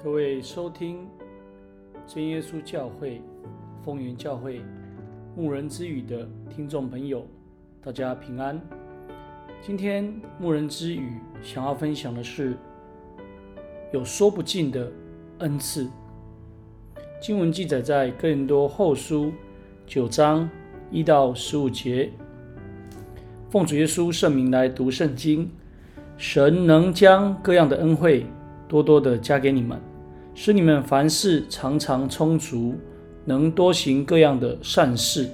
各位收听真耶稣教会丰原教会牧人之语的听众朋友，大家平安。今天牧人之语想要分享的是有说不尽的恩赐。经文记载在哥林多后书九章一到十五节。奉主耶稣圣名来读圣经，神能将各样的恩惠多多的加给你们。使你们凡事常常充足，能多行各样的善事。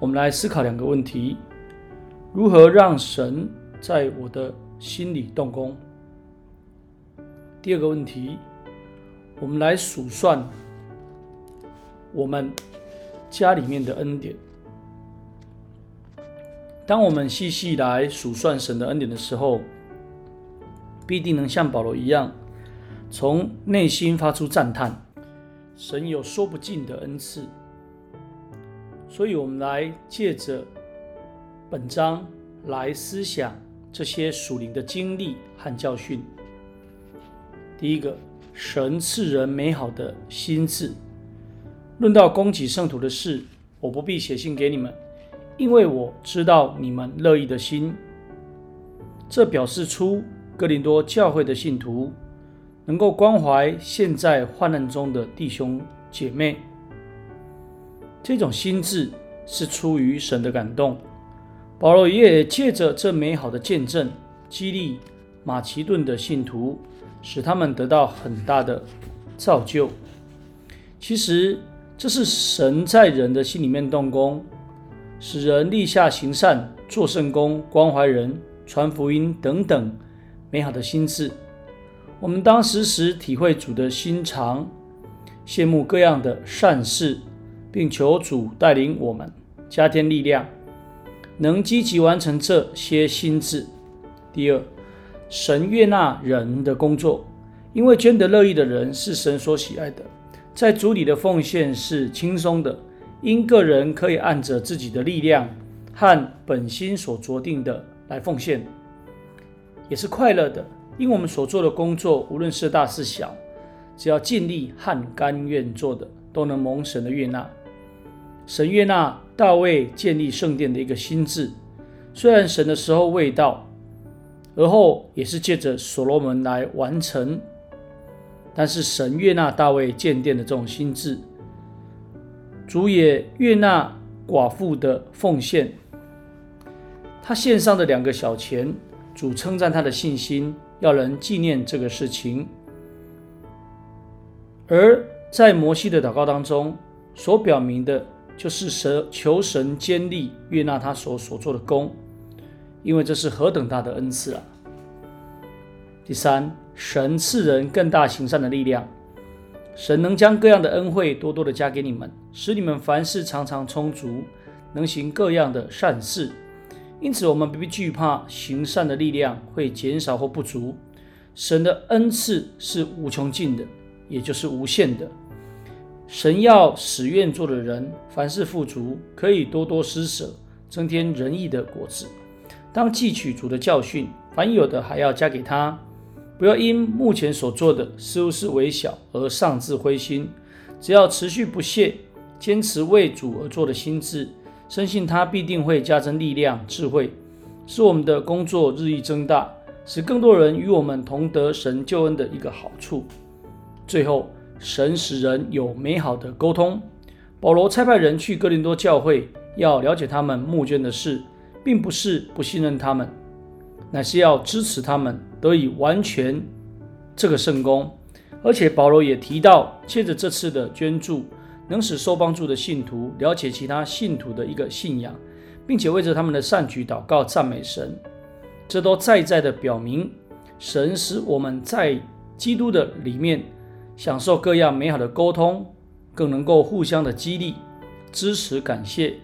我们来思考两个问题：如何让神在我的心里动工？第二个问题，我们来数算我们家里面的恩典。当我们细细来数算神的恩典的时候，必定能像保罗一样。从内心发出赞叹，神有说不尽的恩赐，所以，我们来借着本章来思想这些属灵的经历和教训。第一个，神赐人美好的心智。论到供给圣徒的事，我不必写信给你们，因为我知道你们乐意的心。这表示出哥林多教会的信徒。能够关怀现在患难中的弟兄姐妹，这种心智是出于神的感动。保罗也借着这美好的见证，激励马其顿的信徒，使他们得到很大的造就。其实，这是神在人的心里面动工，使人立下行善、做圣工、关怀人、传福音等等美好的心智。我们当时时体会主的心肠，羡慕各样的善事，并求主带领我们加添力量，能积极完成这些心智。第二，神悦纳人的工作，因为捐得乐意的人是神所喜爱的，在主里的奉献是轻松的，因个人可以按着自己的力量和本心所酌定的来奉献，也是快乐的。因为我们所做的工作，无论是大是小，只要尽力和甘愿做的，都能蒙神的悦纳。神悦纳大卫建立圣殿的一个心智，虽然神的时候未到，而后也是借着所罗门来完成，但是神悦纳大卫建殿的这种心智，主也悦纳寡妇的奉献，他献上的两个小钱，主称赞他的信心。要人纪念这个事情，而在摩西的祷告当中，所表明的就是神求神坚立悦纳他所所做的工，因为这是何等大的恩赐啊！第三，神赐人更大行善的力量，神能将各样的恩惠多多的加给你们，使你们凡事常常充足，能行各样的善事。因此，我们不必惧怕行善的力量会减少或不足。神的恩赐是无穷尽的，也就是无限的。神要使愿做的人凡事富足，可以多多施舍，增添仁义的果子。当记取主的教训，凡有的还要加给他。不要因目前所做的似乎是微小而丧志灰心，只要持续不懈，坚持为主而做的心志。深信他必定会加增力量、智慧，使我们的工作日益增大，使更多人与我们同得神救恩的一个好处。最后，神使人有美好的沟通。保罗差派人去哥林多教会，要了解他们募捐的事，并不是不信任他们，乃是要支持他们得以完全这个圣工。而且保罗也提到，借着这次的捐助。能使受帮助的信徒了解其他信徒的一个信仰，并且为着他们的善举祷告赞美神，这都再再的表明，神使我们在基督的里面享受各样美好的沟通，更能够互相的激励、支持、感谢。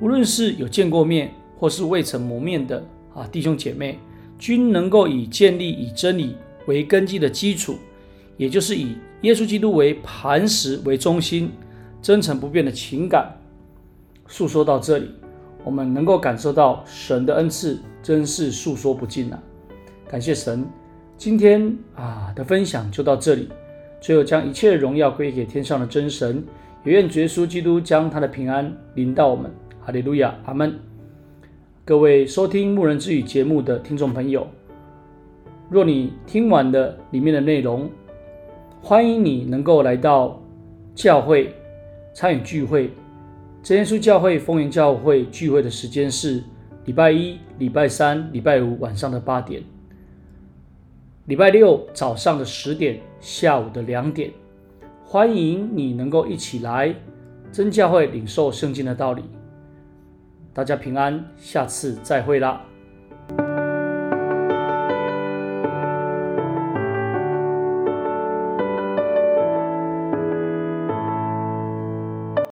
无论是有见过面或是未曾谋面的啊弟兄姐妹，均能够以建立以真理为根基的基础，也就是以耶稣基督为磐石为中心。真诚不变的情感诉说到这里，我们能够感受到神的恩赐真是诉说不尽啊！感谢神，今天啊的分享就到这里。最后，将一切荣耀归给天上的真神，也愿耶稣基督将他的平安临到我们。哈利路亚，阿门。各位收听牧人之语节目的听众朋友，若你听完了里面的内容，欢迎你能够来到教会参与聚会。真耶稣教会丰原教会聚会的时间是礼拜一、礼拜三、礼拜五晚上的八点。礼拜六早上的十点，下午的两点，欢迎你能够一起来真教会领受圣经的道理。大家平安，下次再会啦。